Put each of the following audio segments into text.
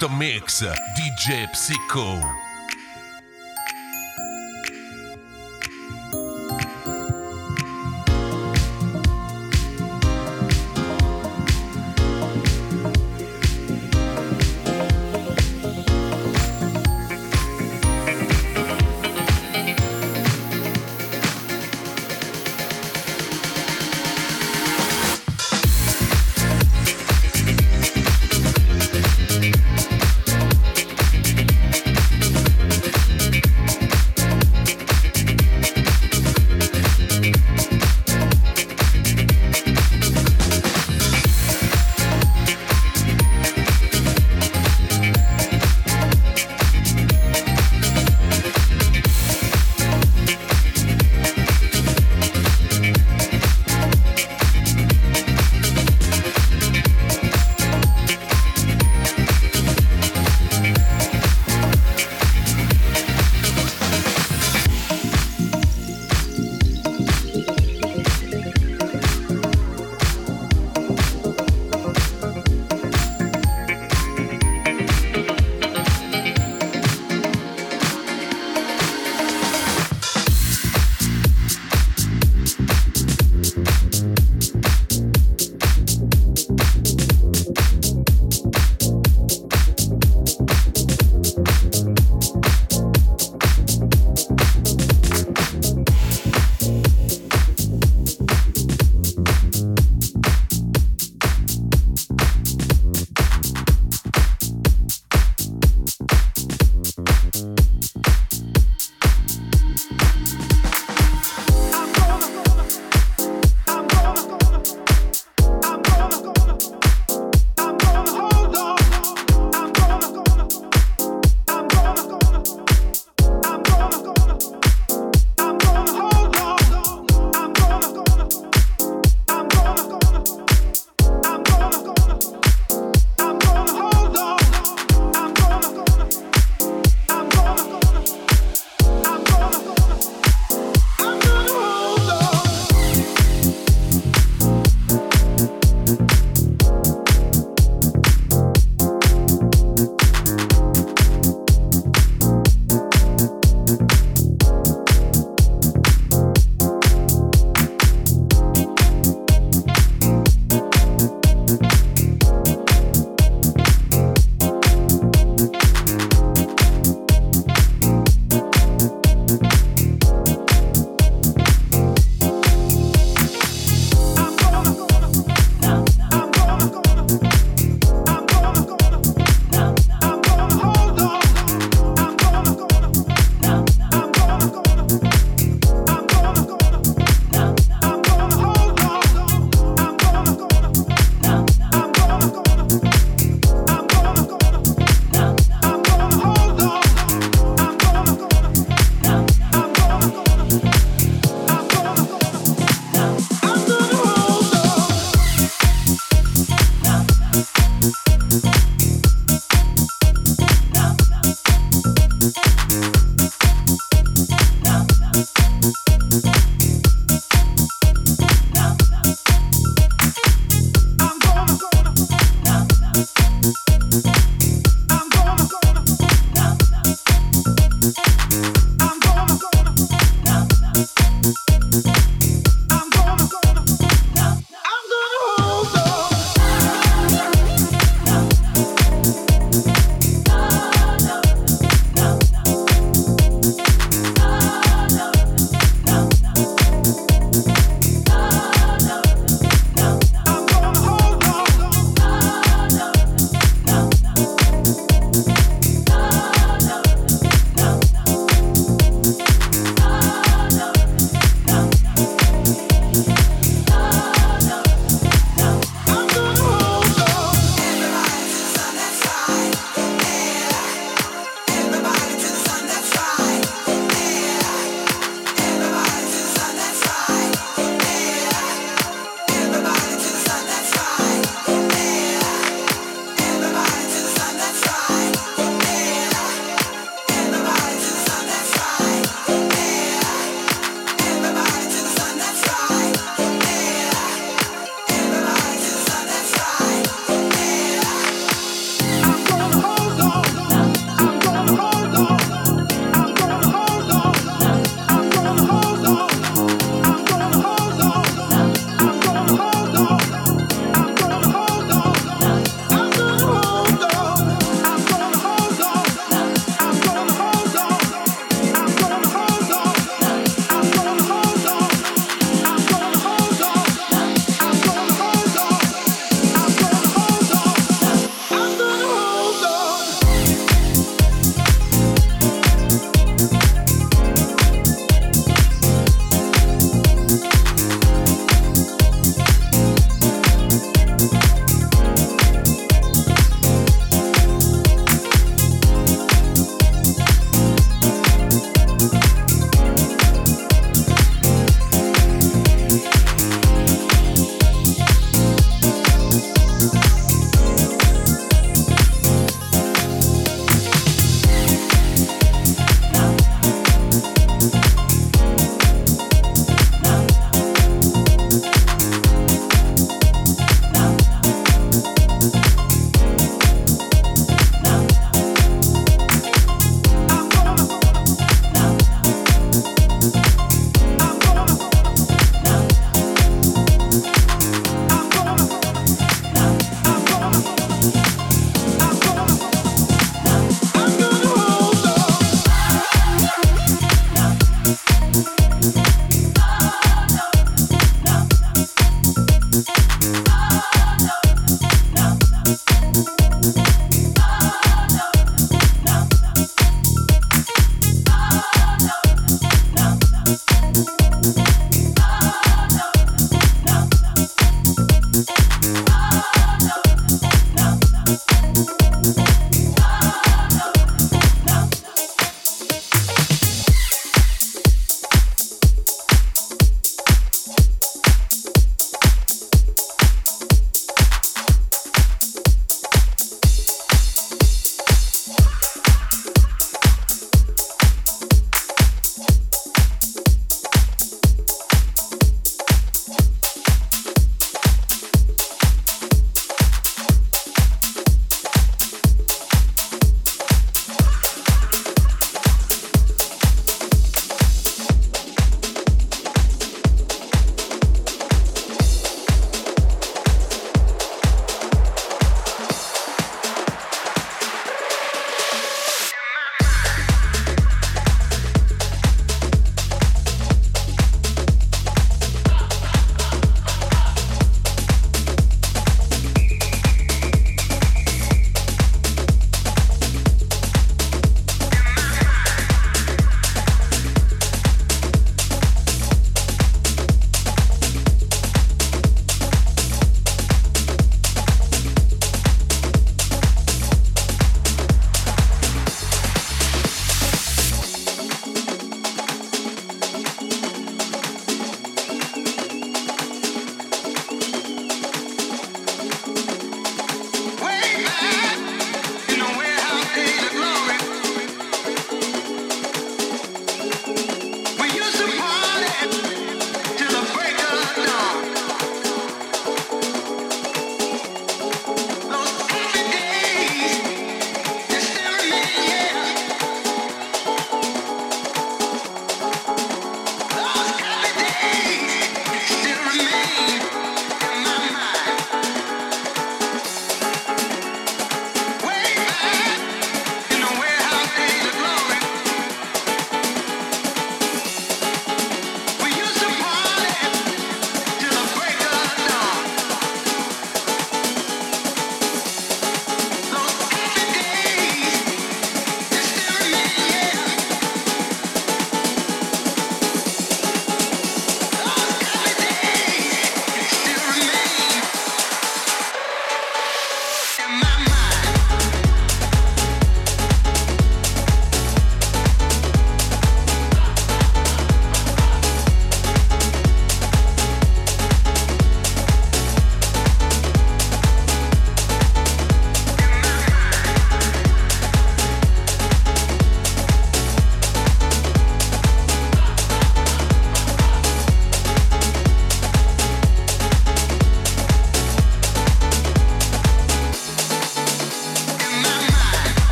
Master Mix, DJ Psycho.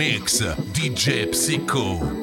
Mix DJ Psycho.